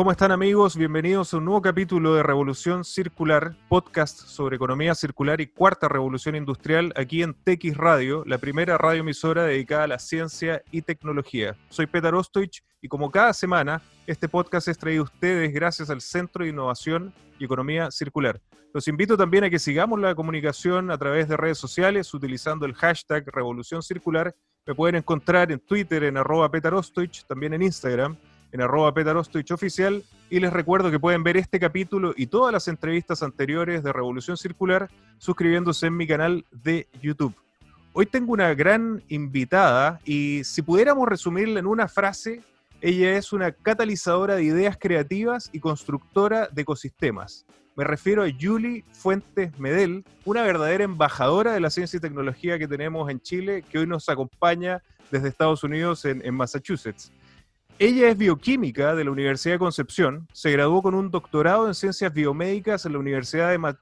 ¿Cómo están amigos? Bienvenidos a un nuevo capítulo de Revolución Circular, podcast sobre economía circular y cuarta revolución industrial aquí en TX Radio, la primera radioemisora dedicada a la ciencia y tecnología. Soy Petar Ostoich y como cada semana, este podcast es traído a ustedes gracias al Centro de Innovación y Economía Circular. Los invito también a que sigamos la comunicación a través de redes sociales utilizando el hashtag Revolución Circular. Me pueden encontrar en Twitter en arroba Ostoich, también en Instagram en arroba oficial y les recuerdo que pueden ver este capítulo y todas las entrevistas anteriores de Revolución Circular suscribiéndose en mi canal de YouTube. Hoy tengo una gran invitada y si pudiéramos resumirla en una frase, ella es una catalizadora de ideas creativas y constructora de ecosistemas. Me refiero a Julie Fuentes Medel, una verdadera embajadora de la ciencia y tecnología que tenemos en Chile, que hoy nos acompaña desde Estados Unidos en Massachusetts. Ella es bioquímica de la Universidad de Concepción, se graduó con un doctorado en ciencias biomédicas en la Universidad de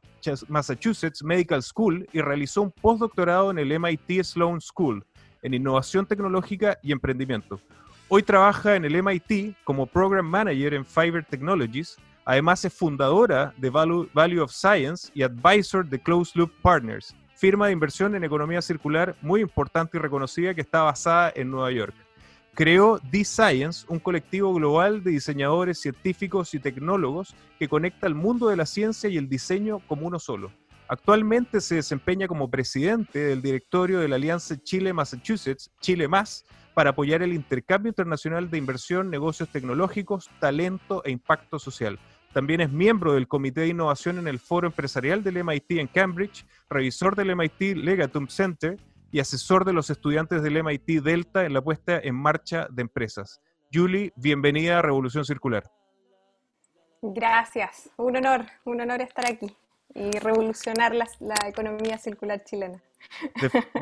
Massachusetts Medical School y realizó un postdoctorado en el MIT Sloan School en innovación tecnológica y emprendimiento. Hoy trabaja en el MIT como Program Manager en Fiverr Technologies. Además es fundadora de Value, of Science y advisor de Closed Loop Partners, firma de inversión en economía circular muy importante y reconocida que está basada en Nueva York creó D-Science, un colectivo global de diseñadores, científicos y tecnólogos que conecta el mundo de la ciencia y el diseño como uno solo. Actualmente se desempeña como presidente del directorio de la Alianza Chile-Massachusetts, Chile Más, para apoyar el intercambio internacional de inversión, negocios tecnológicos, talento e impacto social. También es miembro del Comité de Innovación en el Foro Empresarial del MIT en Cambridge, revisor del MIT Legatum Center y asesor de los estudiantes del MIT Delta en la puesta en marcha de empresas. Julie, bienvenida a Revolución Circular. Gracias, un honor, un honor estar aquí y revolucionar la, economía circular chilena.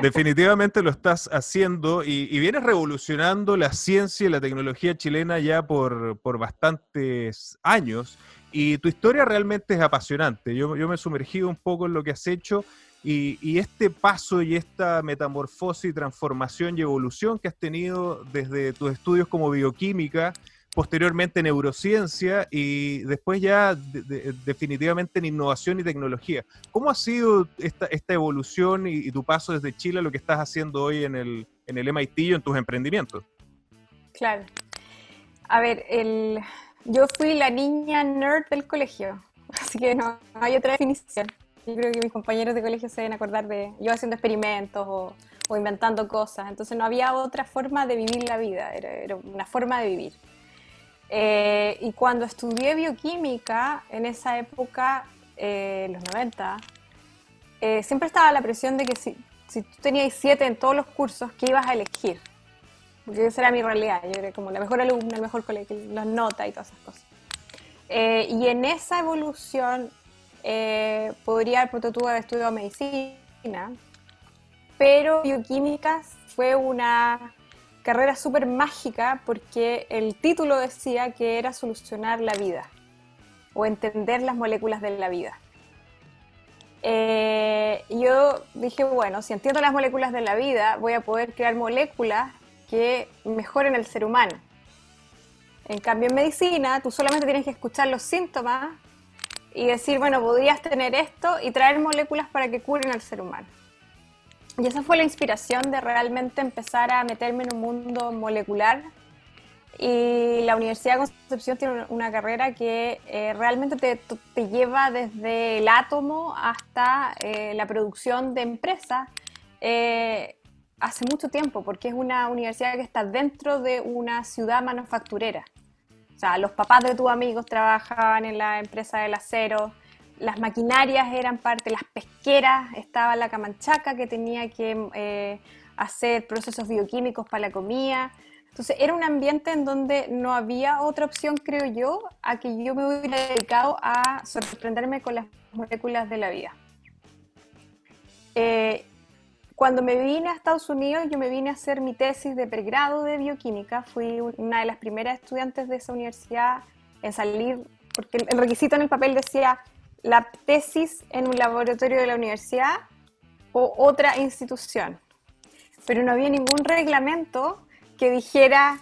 definitivamente lo estás haciendo y, vienes revolucionando la ciencia y la tecnología chilena ya por, por bastantes años y tu historia realmente es apasionante. Yo, yo me he sumergido un poco en lo que has hecho y, este paso y esta metamorfosis, transformación y evolución que has tenido desde tus estudios como bioquímica, posteriormente neurociencia y después ya definitivamente en innovación y tecnología. ¿Cómo ha sido esta, evolución y, tu paso desde Chile a lo que estás haciendo hoy en el, en el MIT y en tus emprendimientos? Claro. A ver, el, yo fui la niña nerd del colegio, así que no hay otra definición. Yo creo que mis compañeros de colegio se deben acordar de yo haciendo experimentos o, inventando cosas. Entonces no había otra forma de vivir la vida, era, una forma de vivir. Eh, y cuando estudié bioquímica, en esa época, eh, los 90, eh, siempre estaba la presión de que si, si tú tenías siete en todos los cursos, ¿qué ibas a elegir? Porque esa era mi realidad, yo era como la mejor alumna, el mejor colegio, las notas y todas esas cosas. y en esa evolución eh, podría haber tú haber estudiado medicina, pero bioquímica fue una carrera súper mágica porque el título decía que era solucionar la vida o entender las moléculas de la vida. Eh, yo dije, bueno, si entiendo las moléculas de la vida, voy a poder crear moléculas que mejoren el ser humano. En cambio, en medicina, tú solamente tienes que escuchar los síntomas y decir, bueno, podrías tener esto y traer moléculas para que curen al ser humano. Y esa fue la inspiración de realmente empezar a meterme en un mundo molecular. Y la Universidad de Concepción tiene una carrera que eh, realmente te, te, lleva desde el átomo hasta eh, la producción de empresas eh, hace mucho tiempo, porque es una universidad que está dentro de una ciudad manufacturera. O sea, los papás de tus amigos trabajaban en la empresa del acero, las maquinarias eran parte, las pesqueras, estaba la camanchaca que tenía que eh, hacer procesos bioquímicos para la comida. Entonces era un ambiente en donde no había otra opción, creo yo, a que yo me hubiera dedicado a sorprenderme con las moléculas de la vida. Eh, cuando me vine a Estados Unidos, yo me vine a hacer mi tesis de pregrado de bioquímica. Fui una de las primeras estudiantes de esa universidad en salir, porque el requisito en el papel decía la tesis en un laboratorio de la universidad o otra institución. Pero no había ningún reglamento que dijera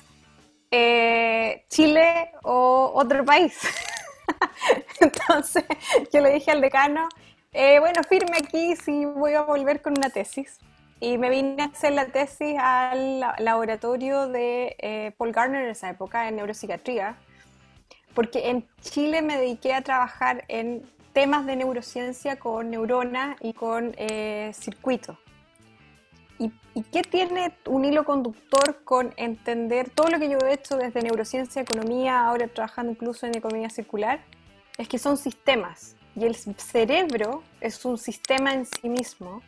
eh, Chile o otro país. Entonces yo le dije al decano, eh, bueno, firme aquí si voy a volver con una tesis. Y me vine a hacer la tesis al laboratorio de eh, Paul Garner en esa época, en neuropsiquiatría, porque en Chile me dediqué a trabajar en temas de neurociencia con neuronas y con eh, circuitos. ¿Y, ¿Y, qué tiene un hilo conductor con entender todo lo que yo he hecho desde neurociencia, economía, ahora trabajando incluso en economía circular? Es que son sistemas y el cerebro es un sistema en sí mismo.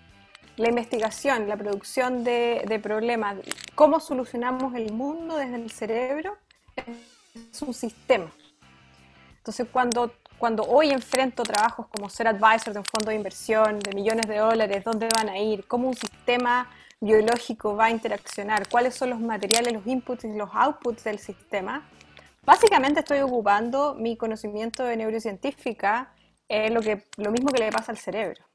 La investigación, la producción de, de problemas, cómo solucionamos el mundo desde el cerebro, es un sistema. Entonces, cuando, cuando hoy enfrento trabajos como ser advisor de un fondo de inversión de millones de dólares, dónde van a ir, cómo un sistema biológico va a interaccionar, cuáles son los materiales, los inputs y los outputs del sistema, básicamente estoy ocupando mi conocimiento de neurocientífica en lo, que, lo mismo que le pasa al cerebro.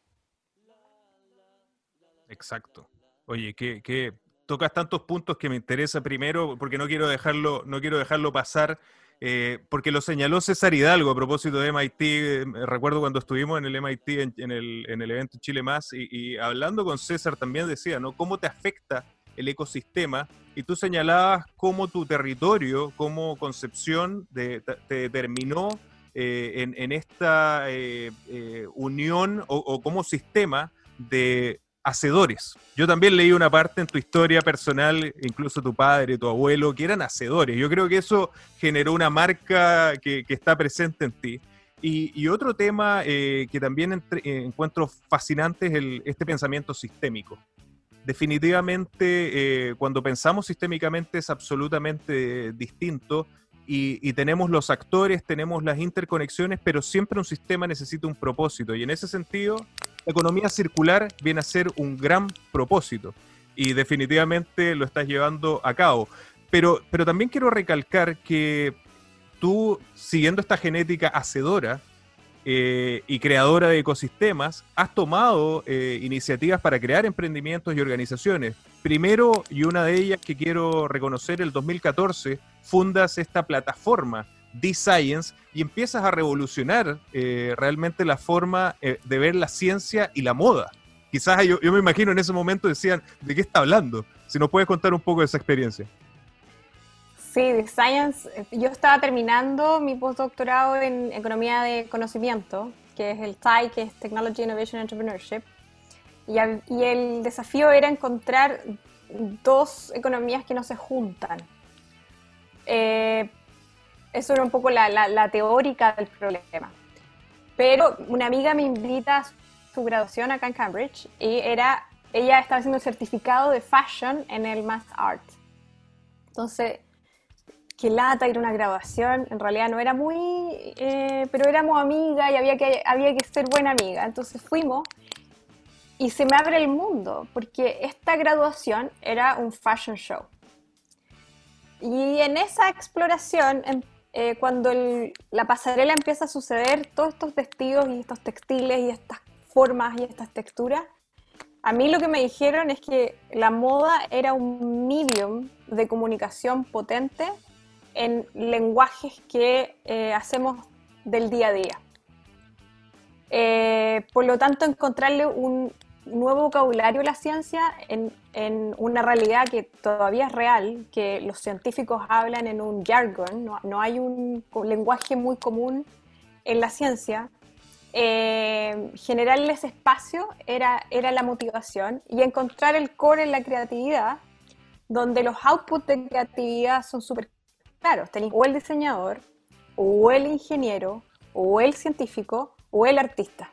Exacto. Oye, que, tocas tantos puntos que me interesa primero, porque no quiero dejarlo, no quiero dejarlo pasar eh, porque lo señaló César Hidalgo a propósito de MIT. Eh, recuerdo cuando estuvimos en el MIT, en, el, en el, evento Chile Más, y, hablando con César también decía, ¿no? ¿Cómo te afecta el ecosistema? Y tú señalabas cómo tu territorio, como concepción, de, te determinó eh, en, esta unión o, o como sistema de hacedores. Yo también leí una parte en tu historia personal, incluso tu padre, tu abuelo, que eran hacedores. Yo creo que eso generó una marca que, está presente en ti. Y, otro tema eh, que también eh, encuentro fascinante es este pensamiento sistémico. Definitivamente, eh, cuando pensamos sistémicamente es absolutamente distinto y, tenemos los actores, tenemos las interconexiones, pero siempre un sistema necesita un propósito. Y en ese sentido, la economía circular viene a ser un gran propósito y definitivamente lo estás llevando a cabo. Pero, pero también quiero recalcar que tú, siguiendo esta genética hacedora, eh, y creadora de ecosistemas, has tomado eh, iniciativas para crear emprendimientos y organizaciones. Primero, y una de ellas que quiero reconocer, el 2014, fundas esta plataforma, D-Science, y empiezas a revolucionar eh, realmente la forma de ver la ciencia y la moda. Quizás yo, yo me imagino en ese momento decían, ¿de qué está hablando? Si nos puedes contar un poco de esa experiencia. Sí, de Science. Yo estaba terminando mi postdoctorado en Economía de Conocimiento, que es el TAI, que es Technology Innovation Entrepreneurship. Y, el desafío era encontrar dos economías que no se juntan. Eh, eso era un poco la, teórica del problema. Pero una amiga me invita a su graduación acá en Cambridge y era, ella estaba haciendo un certificado de fashion en el Math Art. Entonces que lata ir a una grabación, en realidad no era muy, eh, pero éramos amigas y había que, había que ser buena amiga. Entonces fuimos y se me abre el mundo, porque esta graduación era un fashion show. Y en esa exploración, eh, cuando la pasarela empieza a suceder, todos estos vestidos y estos textiles y estas formas y estas texturas, a mí lo que me dijeron es que la moda era un medium de comunicación potente en lenguajes que eh, hacemos del día a día. Eh, por lo tanto, encontrarle un nuevo vocabulario a la ciencia en, una realidad que todavía es real, que los científicos hablan en un jargon, no, hay un lenguaje muy común en la ciencia. Eh, generarles espacio era, era la motivación y encontrar el core en la creatividad, donde los outputs de creatividad son súper Claro, tenéis o el diseñador, o el ingeniero, o el científico, o el artista.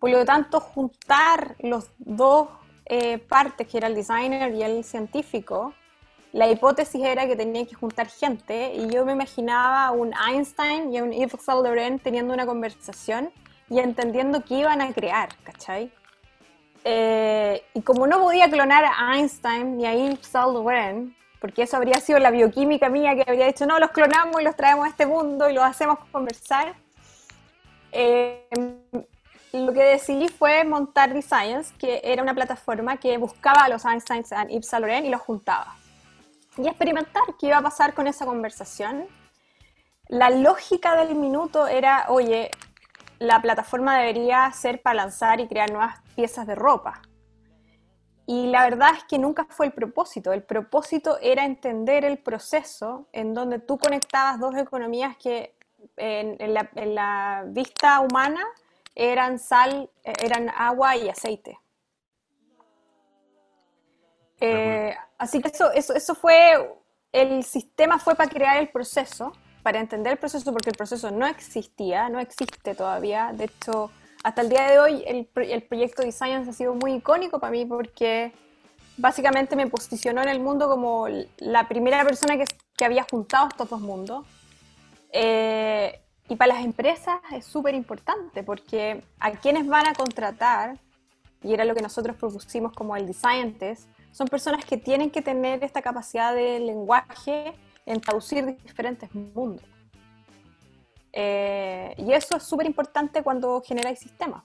Por lo tanto, juntar los dos eh, partes, que era el designer y el científico, la hipótesis era que tenía que juntar gente y yo me imaginaba un Einstein y un Yves Saint Laurent teniendo una conversación y entendiendo qué iban a crear, ¿cachai? Eh, y como no podía clonar a Einstein ni a Yves Saint Laurent, porque eso habría sido la bioquímica mía que habría dicho, no, los clonamos y los traemos a este mundo y los hacemos conversar. Eh, lo que decidí fue montar Science, que era una plataforma que buscaba a los Einstein y Yves Saint y los juntaba. y experimentar qué iba a pasar con esa conversación. La lógica del minuto era, oye, la plataforma debería ser para lanzar y crear nuevas piezas de ropa. Y la verdad es que nunca fue el propósito. El propósito era entender el proceso en donde tú conectabas dos economías que en, la, vista humana eran sal, eran agua y aceite. Eh, así que eso, eso, eso fue, el sistema fue para crear el proceso, para entender el proceso, porque el proceso no existía, no existe todavía. De hecho, hasta el día de hoy el, el proyecto de Science ha sido muy icónico para mí porque básicamente me posicionó en el mundo como la primera persona que, que había juntado estos dos mundos. Eh, y para las empresas es súper importante porque a quienes van a contratar, y era lo que nosotros propusimos como el Design son personas que tienen que tener esta capacidad de lenguaje en traducir diferentes mundos. Eh, y eso es súper importante cuando generáis sistemas.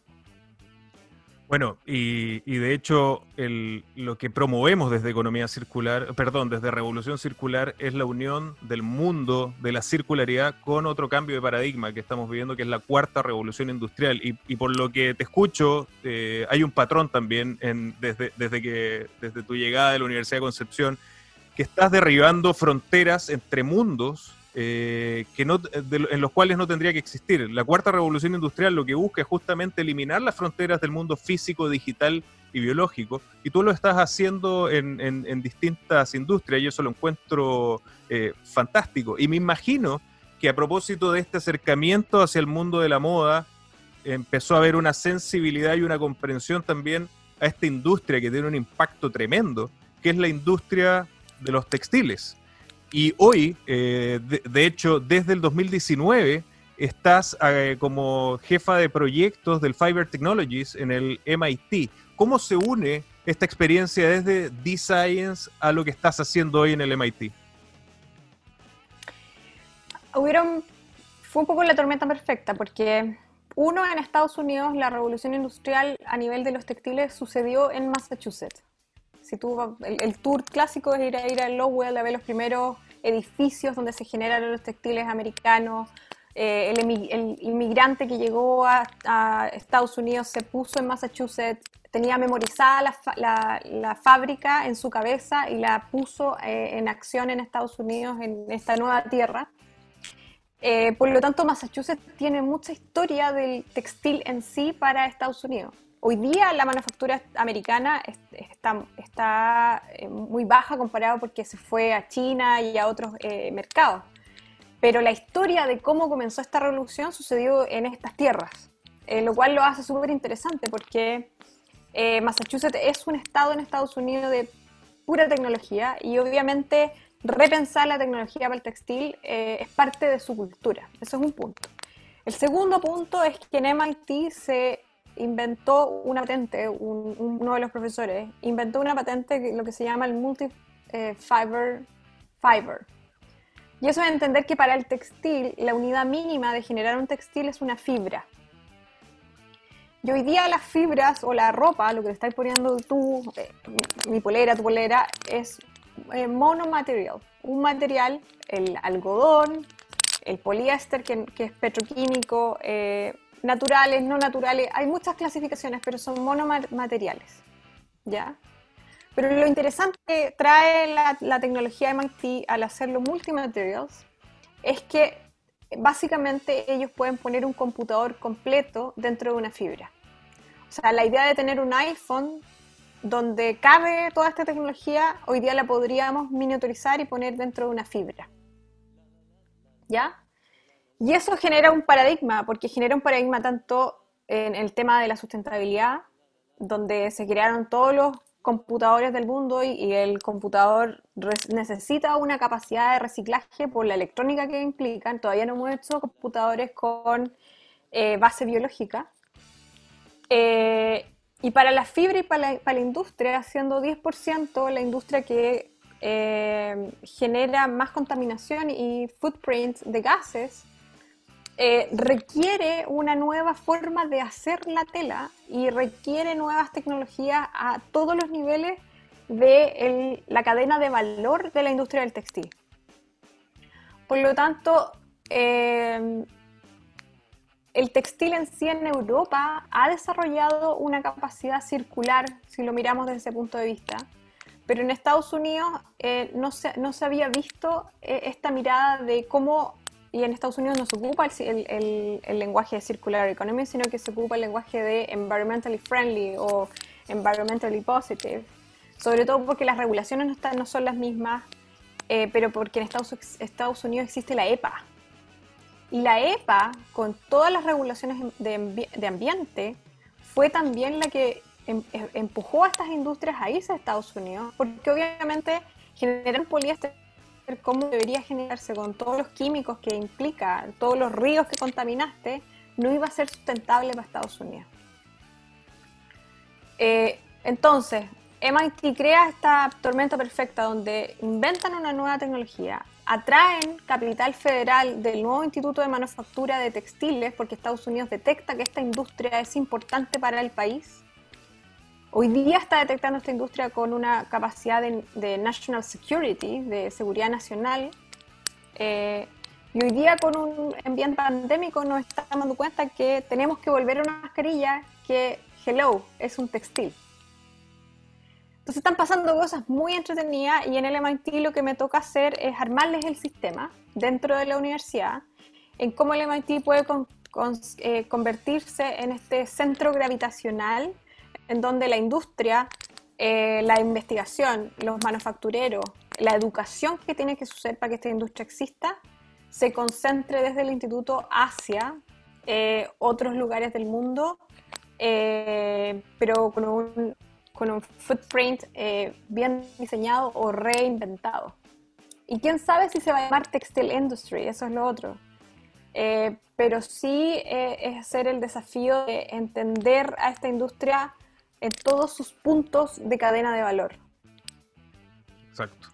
Bueno, y, de hecho lo que promovemos desde Economía Circular, perdón, desde Revolución Circular es la unión del mundo de la circularidad con otro cambio de paradigma que estamos viviendo, que es la cuarta revolución industrial. Y, por lo que te escucho, eh, hay un patrón también desde, desde, que, desde tu llegada de la Universidad de Concepción, que estás derribando fronteras entre mundos eh, que no, en los cuales no tendría que existir. La cuarta revolución industrial lo que busca es justamente eliminar las fronteras del mundo físico, digital y biológico, y tú lo estás haciendo en, distintas industrias, y eso lo encuentro eh, fantástico. Y me imagino que a propósito de este acercamiento hacia el mundo de la moda, empezó a haber una sensibilidad y una comprensión también a esta industria que tiene un impacto tremendo, que es la industria de los textiles. Y hoy, eh, de, hecho, desde el 2019, estás eh, como jefa de proyectos del Fiber Technologies en el MIT. ¿Cómo se une esta experiencia desde D-Science a lo que estás haciendo hoy en el MIT? Hubieron, fue un poco la tormenta perfecta, porque uno, en Estados Unidos, la revolución industrial a nivel de los textiles sucedió en Massachusetts. Si tú, el, tour clásico es ir a ir a Lowell a ver los primeros edificios donde se generaron los textiles americanos. Eh, el, inmigrante que llegó a, Estados Unidos se puso en Massachusetts, tenía memorizada la, fábrica en su cabeza y la puso eh, en acción en Estados Unidos, en esta nueva tierra. Eh, por lo tanto, Massachusetts tiene mucha historia del textil en sí para Estados Unidos. Hoy día la manufactura americana está, está eh, muy baja comparado porque se fue a China y a otros eh, mercados. Pero la historia de cómo comenzó esta revolución sucedió en estas tierras, eh, lo cual lo hace súper interesante porque Massachusetts es un estado en Estados Unidos de pura tecnología y obviamente repensar la tecnología para el textil es parte de su cultura. Eso es un punto. El segundo punto es que en MIT se inventó una patente, uno de los profesores, inventó una patente, lo que se llama el multi-fiber fiber. Y eso es entender que para el textil, la unidad mínima de generar un textil es una fibra. Y hoy día las fibras o la ropa, lo que le estás poniendo tú, eh, mi polera, tu polera, es eh, monomaterial. Un material, el algodón, el poliéster, que, es petroquímico, eh, naturales, no naturales, hay muchas clasificaciones, pero son monomateriales, ¿ya? Pero lo interesante que trae la, la tecnología MIT al hacerlo multimaterials es que básicamente ellos pueden poner un computador completo dentro de una fibra. O sea, la idea de tener un iPhone donde cabe toda esta tecnología, hoy día la podríamos miniaturizar y poner dentro de una fibra. ¿Ya? Y eso genera un paradigma, porque genera un paradigma tanto en el tema de la sustentabilidad, donde se crearon todos los computadores del mundo y, el computador necesita una capacidad de reciclaje por la electrónica que implican. Todavía no hemos hecho computadores con eh, base biológica. Eh, y para la fibra y para la, industria, siendo 10% la industria que eh, genera más contaminación y footprint de gases, eh, requiere una nueva forma de hacer la tela y requiere nuevas tecnologías a todos los niveles de la cadena de valor de la industria del textil. Por lo tanto, eh, el textil en sí en Europa ha desarrollado una capacidad circular, si lo miramos desde ese punto de vista, pero en Estados Unidos eh, no, se, no, se, había visto esta mirada de cómo, y en Estados Unidos no se ocupa el, el, lenguaje de circular economy, sino que se ocupa el lenguaje de environmentally friendly o environmentally positive, sobre todo porque las regulaciones no, están, no son las mismas, eh, pero porque en Estados, Estados Unidos existe la EPA. Y la EPA, con todas las regulaciones de, de ambiente, fue también la que Em, em, empujó a estas industrias a irse a Estados Unidos, porque obviamente generar poliéster como debería generarse con todos los químicos que implica, todos los ríos que contaminaste, no iba a ser sustentable para Estados Unidos. Eh, entonces, MIT crea esta tormenta perfecta donde inventan una nueva tecnología, atraen capital federal del nuevo Instituto de Manufactura de Textiles, porque Estados Unidos detecta que esta industria es importante para el país, Hoy día está detectando esta industria con una capacidad de, national security, de seguridad nacional. Eh, y hoy día con un ambiente pandémico nos estamos dando cuenta que tenemos que volver a una mascarilla que, hello, es un textil. Entonces están pasando cosas muy entretenidas y en el MIT lo que me toca hacer es armarles el sistema dentro de la universidad en cómo el MIT puede eh, convertirse en este centro gravitacional en donde la industria, eh, la investigación, los manufactureros, la educación que tiene que suceder para que esta industria exista, se concentre desde el instituto hacia eh, otros lugares del mundo, eh, pero con un, con un footprint bien diseñado o reinventado. Y quién sabe si se va a llamar Textile Industry, eso es lo otro. pero sí es hacer el desafío de entender a esta industria en todos sus puntos de cadena de valor. Exacto.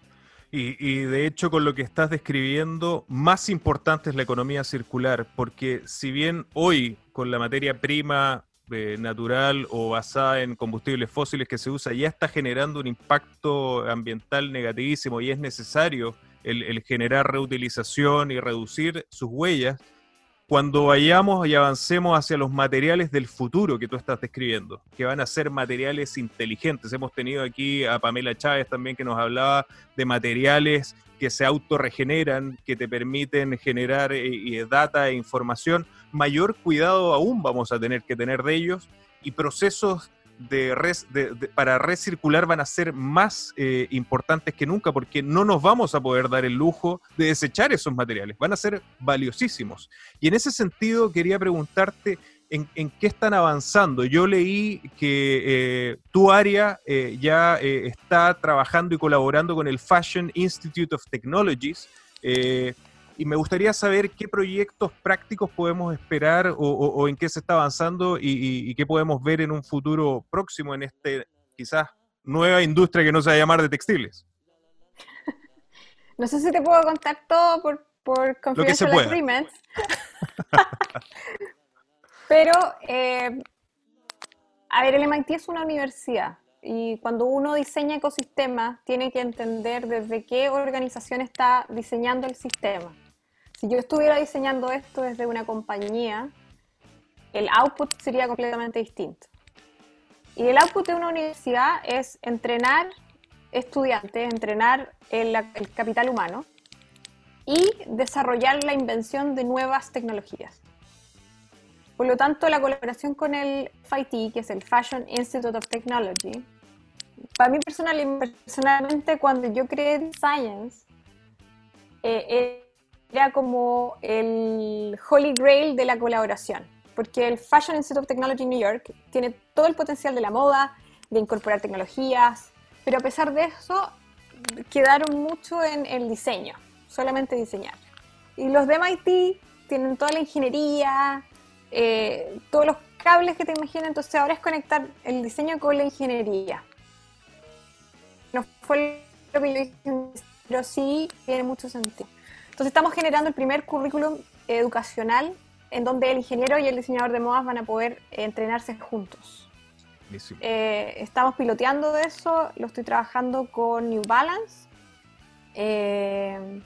Y, de hecho, con lo que estás describiendo, más importante es la economía circular, porque si bien hoy con la materia prima eh, natural o basada en combustibles fósiles que se usa ya está generando un impacto ambiental negativísimo y es necesario el generar reutilización y reducir sus huellas, cuando vayamos y avancemos hacia los materiales del futuro que tú estás describiendo, que van a ser materiales inteligentes. Hemos tenido aquí a Pamela Chávez también que nos hablaba de materiales que se autorregeneran, que te permiten generar eh, data e información. Mayor cuidado aún vamos a tener que tener de ellos y procesos de, para recircular van a ser más eh, importantes que nunca porque no nos vamos a poder dar el lujo de desechar esos materiales, van a ser valiosísimos. Y en ese sentido quería preguntarte en, qué están avanzando. Yo leí que eh, tu área eh, ya está trabajando y colaborando con el Fashion Institute of Technologies y me gustaría saber qué proyectos prácticos podemos esperar o, en qué se está avanzando y, qué podemos ver en un futuro próximo en este quizás nueva industria que no se va a llamar de textiles. No sé si te puedo contar todo por, por confidential agreements. Pero, eh, a ver, el MIT es una universidad y cuando uno diseña ecosistemas tiene que entender desde qué organización está diseñando el sistema. Si yo estuviera diseñando esto desde una compañía, el output sería completamente distinto. Y el output de una universidad es entrenar estudiantes, entrenar el, capital humano y desarrollar la invención de nuevas tecnologías. Por lo tanto, la colaboración con el FIT, que es el Fashion Institute of Technology, para mí personalmente cuando yo creé Science, eh, era como el holy grail de la colaboración, porque el Fashion Institute of Technology New York tiene todo el potencial de la moda, de incorporar tecnologías, pero a pesar de eso quedaron mucho en el diseño, solamente diseñar. Y los de MIT tienen toda la ingeniería, eh, todos los cables que te imaginas, entonces ahora es conectar el diseño con la ingeniería. No fue lo que yo dije, pero sí tiene mucho sentido. Entonces estamos generando el primer currículum educacional en donde el ingeniero y el diseñador de modas van a poder entrenarse juntos. Eh, estamos piloteando eso, lo estoy trabajando con New Balance. Eh,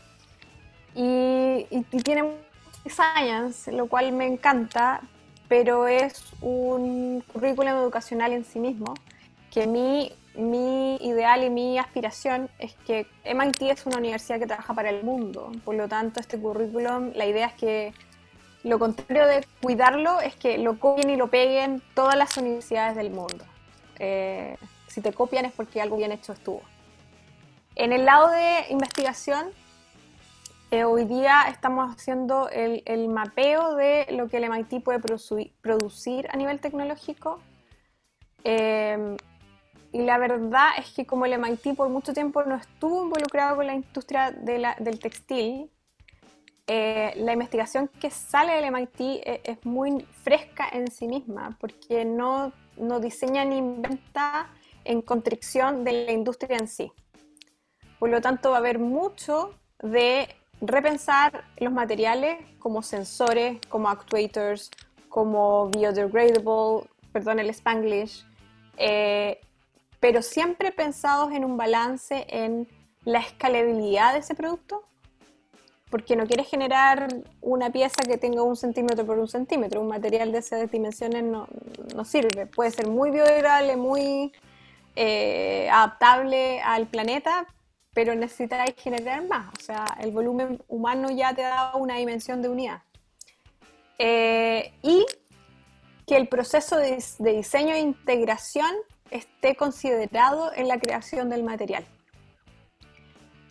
y, y, tiene science, lo cual me encanta, pero es un currículum educacional en sí mismo, que mi, mi ideal y mi aspiración es que MIT es una universidad que trabaja para el mundo, por lo tanto este currículum, la idea es que lo contrario de cuidarlo es que lo copien y lo peguen todas las universidades del mundo. Eh, si te copian es porque algo bien hecho estuvo. En el lado de investigación, eh, hoy día estamos haciendo el, mapeo de lo que el MIT puede producir, a nivel tecnológico. Eh, y la verdad es que como el MIT por mucho tiempo no estuvo involucrado con la industria del textil, eh, la investigación que sale del MIT e, es, muy fresca en sí misma, porque no, no diseña ni inventa en constricción de la industria en sí. Por lo tanto, va a haber mucho de repensar los materiales como sensores, como actuators, como biodegradable, perdón el spanglish, eh, pero siempre pensados en un balance en la escalabilidad de ese producto porque no quieres generar una pieza que tenga un centímetro por un centímetro. Un material de esas dimensiones no, sirve. Puede ser muy biodegradable, muy eh, adaptable al planeta, pero necesitáis generar más. O sea, el volumen humano ya te da una dimensión de unidad. Eh, y que el proceso de, diseño e integración esté considerado en la creación del material.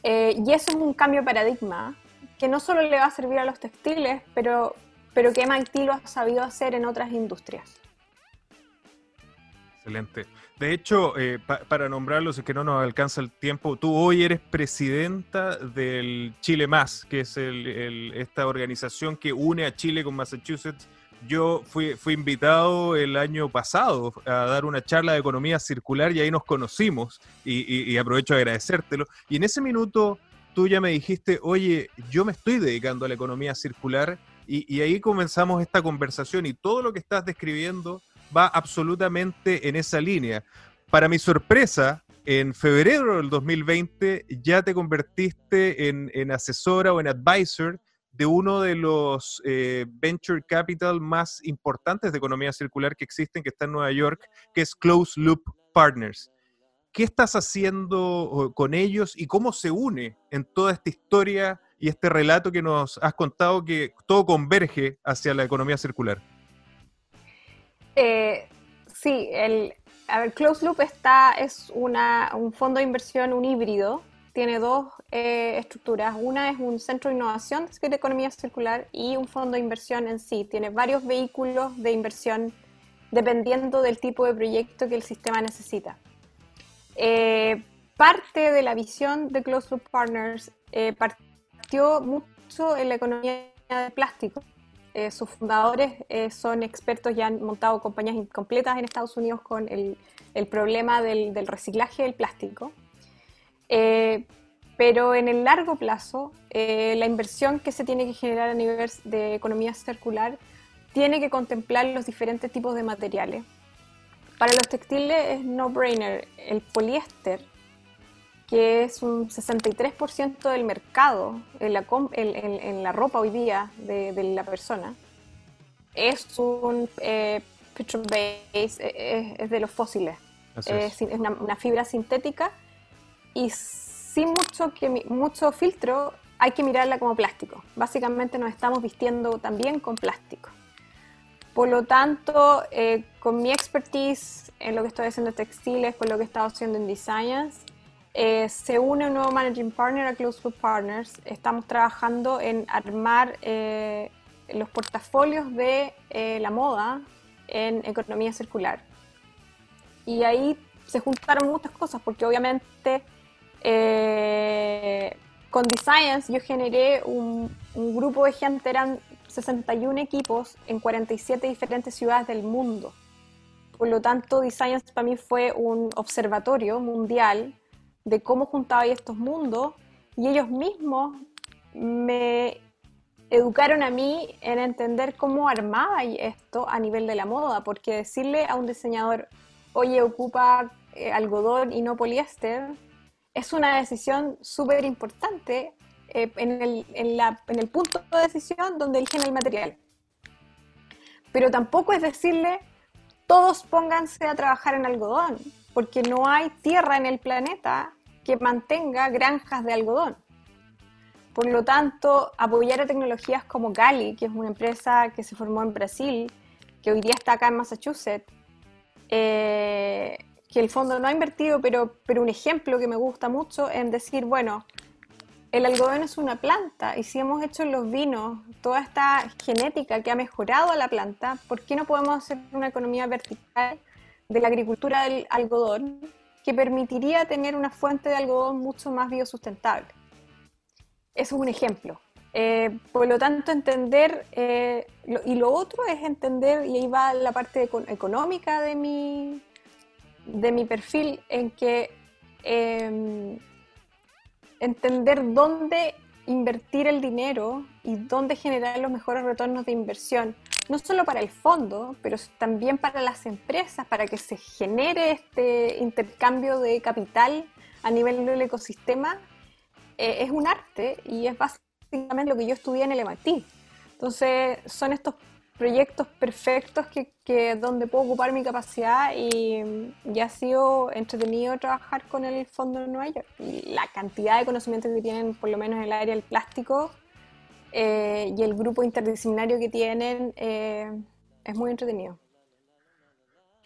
Eh, y eso es un cambio de paradigma que no solo le va a servir a los textiles, pero, pero que MIT lo ha sabido hacer en otras industrias. Excelente. De hecho, eh, para nombrarlos, es que no nos alcanza el tiempo, tú hoy eres presidenta del Chile Más, que es esta organización que une a Chile con Massachusetts. Yo fui, invitado el año pasado a dar una charla de economía circular y ahí nos conocimos y, y aprovecho a agradecértelo. Y en ese minuto tú ya me dijiste, oye, yo me estoy dedicando a la economía circular y, ahí comenzamos esta conversación y todo lo que estás describiendo va absolutamente en esa línea. Para mi sorpresa, en febrero del 2020 ya te convertiste en, asesora o en advisor de uno de los eh, venture capital más importantes de economía circular que existen, que está en Nueva York, que es Close Loop Partners. ¿Qué estás haciendo con ellos y cómo se une en toda esta historia y este relato que nos has contado que todo converge hacia la economía circular? Eh, sí, el, a ver, Close Loop está, es una, un fondo de inversión, un híbrido, tiene dos eh, estructuras. Una es un centro de innovación de economía circular y un fondo de inversión en sí. Tiene varios vehículos de inversión dependiendo del tipo de proyecto que el sistema necesita. Eh, parte de la visión de Close Loop Partners eh, partió mucho en la economía del plástico. Sus fundadores son expertos y han montado compañías completas en Estados Unidos con el, problema del, reciclaje del plástico. Pero en el largo plazo, la inversión que se tiene que generar a nivel de economía circular tiene que contemplar los diferentes tipos de materiales para los textiles es no-brainer. El poliéster, que es un 63% del mercado en la, en, la, ropa hoy día de, la persona, es un eh, base, eh, es, de los fósiles. Es, una, fibra sintética y sin mucho, que, mucho filtro hay que mirarla como plástico. Básicamente nos estamos vistiendo también con plástico. Por lo tanto, eh, con mi expertise en lo que estoy haciendo en textiles, con lo que he estado haciendo en Designs, eh, se une un nuevo Managing Partner a Close Loop Partners. Estamos trabajando en armar eh, los portafolios de la moda en economía circular. Y ahí se juntaron muchas cosas, porque obviamente con Designs yo generé un, un, grupo de gente, eran 61 equipos en 47 diferentes ciudades del mundo. Por lo tanto, Designs para mí fue un observatorio mundial de cómo juntaba estos mundos y ellos mismos me educaron a mí en entender cómo armaba esto a nivel de la moda, porque decirle a un diseñador, oye, ocupa eh, algodón y no poliéster, es una decisión súper importante eh, en, el, punto de decisión donde eligen el material. Pero tampoco es decirle, todos pónganse a trabajar en algodón, porque no hay tierra en el planeta que mantenga granjas de algodón. Por lo tanto, apoyar a tecnologías como Gali, que es una empresa que se formó en Brasil, que hoy día está acá en Massachusetts, eh, que el fondo no ha invertido, pero, pero un ejemplo que me gusta mucho en decir, bueno, el algodón es una planta y si hemos hecho en los vinos toda esta genética que ha mejorado a la planta, ¿por qué no podemos hacer una economía vertical de la agricultura del algodón que permitiría tener una fuente de algodón mucho más biosustentable? Eso es un ejemplo. Eh, por lo tanto, entender, eh, y lo otro es entender, y ahí va la parte económica de mi, de mi perfil, en que em, entender dónde invertir el dinero y dónde generar los mejores retornos de inversión, no solo para el fondo, pero también para las empresas, para que se genere este intercambio de capital a nivel del ecosistema, eh, es un arte y es básicamente lo que yo estudié en el MIT. Entonces, son estos proyectos perfectos que, donde puedo ocupar mi capacidad y, ya ha sido entretenido trabajar con el Fondo de Nueva York. Y la cantidad de conocimientos que tienen, por lo menos en el área del plástico, eh, y el grupo interdisciplinario que tienen, eh, es muy entretenido.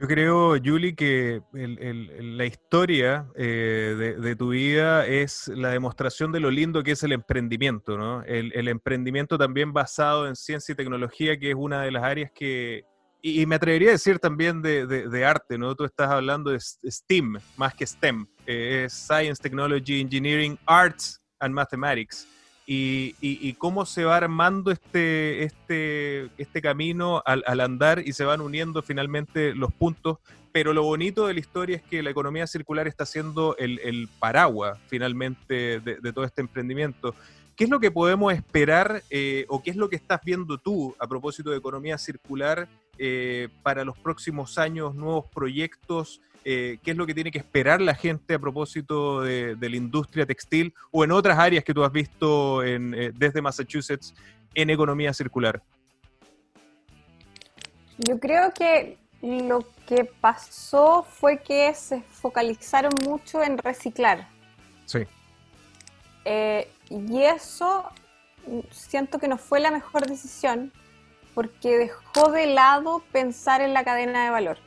Yo creo, Julie, que la historia eh, de, tu vida es la demostración de lo lindo que es el emprendimiento, ¿no? El, emprendimiento también basado en ciencia y tecnología, que es una de las áreas que, y, me atrevería a decir también de, arte, ¿no? Tú estás hablando de STEAM, más que STEM, eh, es Science, Technology, Engineering, Arts and Mathematics y, cómo se va armando este, este, este camino al, andar y se van uniendo finalmente los puntos. Pero lo bonito de la historia es que la economía circular está siendo el, paraguas finalmente de, todo este emprendimiento. ¿Qué es lo que podemos esperar eh, o qué es lo que estás viendo tú a propósito de economía circular eh, para los próximos años, nuevos proyectos? Eh, qué es lo que tiene que esperar la gente a propósito de, la industria textil o en otras áreas que tú has visto eh, desde Massachusetts en economía circular. Yo creo que lo que pasó fue que se focalizaron mucho en reciclar. Sí. Eh, y eso siento que no fue la mejor decisión porque dejó de lado pensar en la cadena de valor.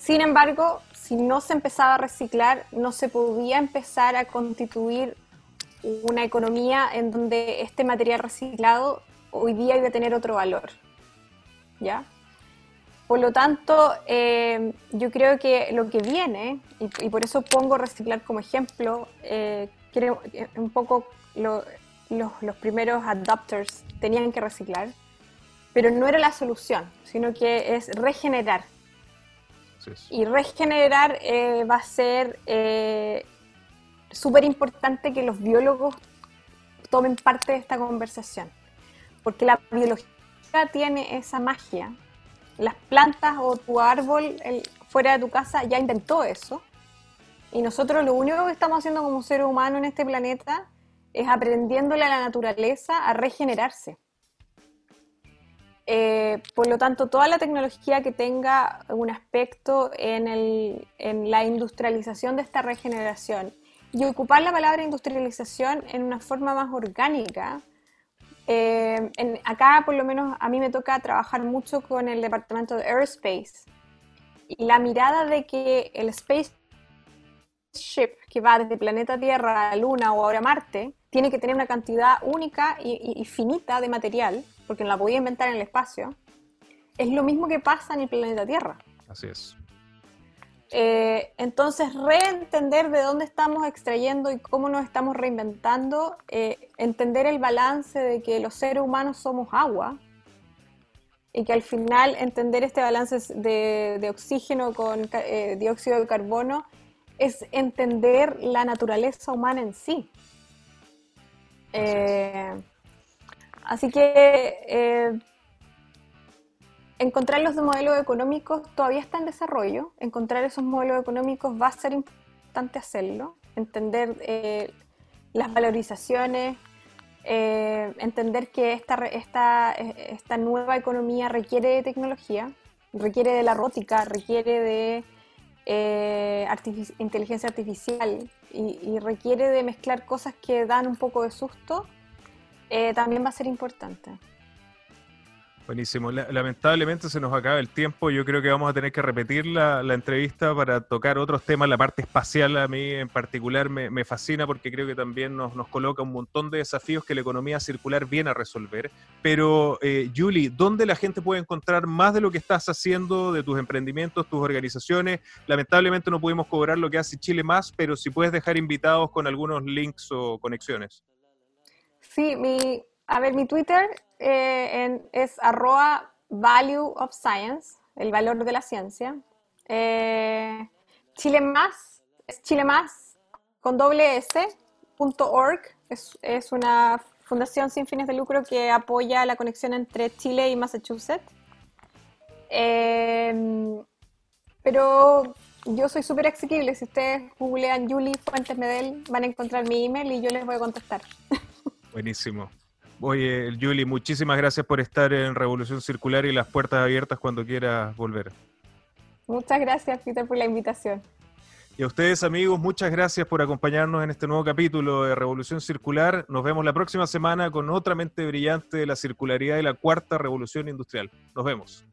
Sin embargo, si no se empezaba a reciclar, no se podía empezar a constituir una economía en donde este material reciclado hoy día iba a tener otro valor. ¿Ya? Por lo tanto, eh, yo creo que lo que viene, y, por eso pongo reciclar como ejemplo, eh, creo eh, un poco los, los primeros adopters tenían que reciclar, pero no era la solución, sino que es regenerar y regenerar eh, va a ser eh, súper importante que los biólogos tomen parte de esta conversación, porque la biología tiene esa magia. Las plantas o tu árbol fuera de tu casa ya inventó eso. Y nosotros lo único que estamos haciendo como ser humano en este planeta es aprendiéndole a la naturaleza a regenerarse. Eh, por lo tanto, toda la tecnología que tenga un aspecto en, la industrialización de esta regeneración y ocupar la palabra industrialización en una forma más orgánica. Eh, acá, por lo menos, a mí me toca trabajar mucho con el departamento de Aerospace y la mirada de que el spaceship que va desde planeta Tierra a Luna o ahora Marte tiene que tener una cantidad única y finita de material porque no la podía inventar en el espacio, es lo mismo que pasa en el planeta Tierra. Así es. Eh, entonces, reentender de dónde estamos extrayendo y cómo nos estamos reinventando, eh, entender el balance de que los seres humanos somos agua y que al final entender este balance de, oxígeno con eh, dióxido de carbono es entender la naturaleza humana en sí. Así que eh, encontrar los modelos económicos todavía está en desarrollo. Encontrar esos modelos económicos va a ser importante hacerlo. Entender eh, las valorizaciones, eh, entender que esta, esta, esta nueva economía requiere de tecnología, requiere de la rótica, requiere de eh, inteligencia artificial y, requiere de mezclar cosas que dan un poco de susto, eh, también va a ser importante. Buenísimo. Lamentablemente se nos acaba el tiempo. Yo creo que vamos a tener que repetir la, entrevista para tocar otros temas. La parte espacial a mí en particular me, fascina porque creo que también nos, coloca un montón de desafíos que la economía circular viene a resolver. Pero, eh, Julie, ¿dónde la gente puede encontrar más de lo que estás haciendo, de tus emprendimientos, tus organizaciones? Lamentablemente no pudimos cobrar lo que hace Chile Más, pero si puedes dejar invitados con algunos links o conexiones. Sí, a ver, mi Twitter eh, es arroba value of science, el valor de la ciencia. Eh, Chile Más, es Chile Más con doble S, punto org, es, una fundación sin fines de lucro que apoya la conexión entre Chile y Massachusetts. Eh, pero yo soy súper. Si ustedes googlean Julie Fuentes Medel, van a encontrar mi email y yo les voy a contestar. Buenísimo. Oye, Julie, muchísimas gracias por estar en Revolución Circular y las puertas abiertas cuando quieras volver. Muchas gracias, Peter, por la invitación. Y a ustedes, amigos, muchas gracias por acompañarnos en este nuevo capítulo de Revolución Circular. Nos vemos la próxima semana con otra mente brillante de la circularidad y la cuarta revolución industrial. Nos vemos.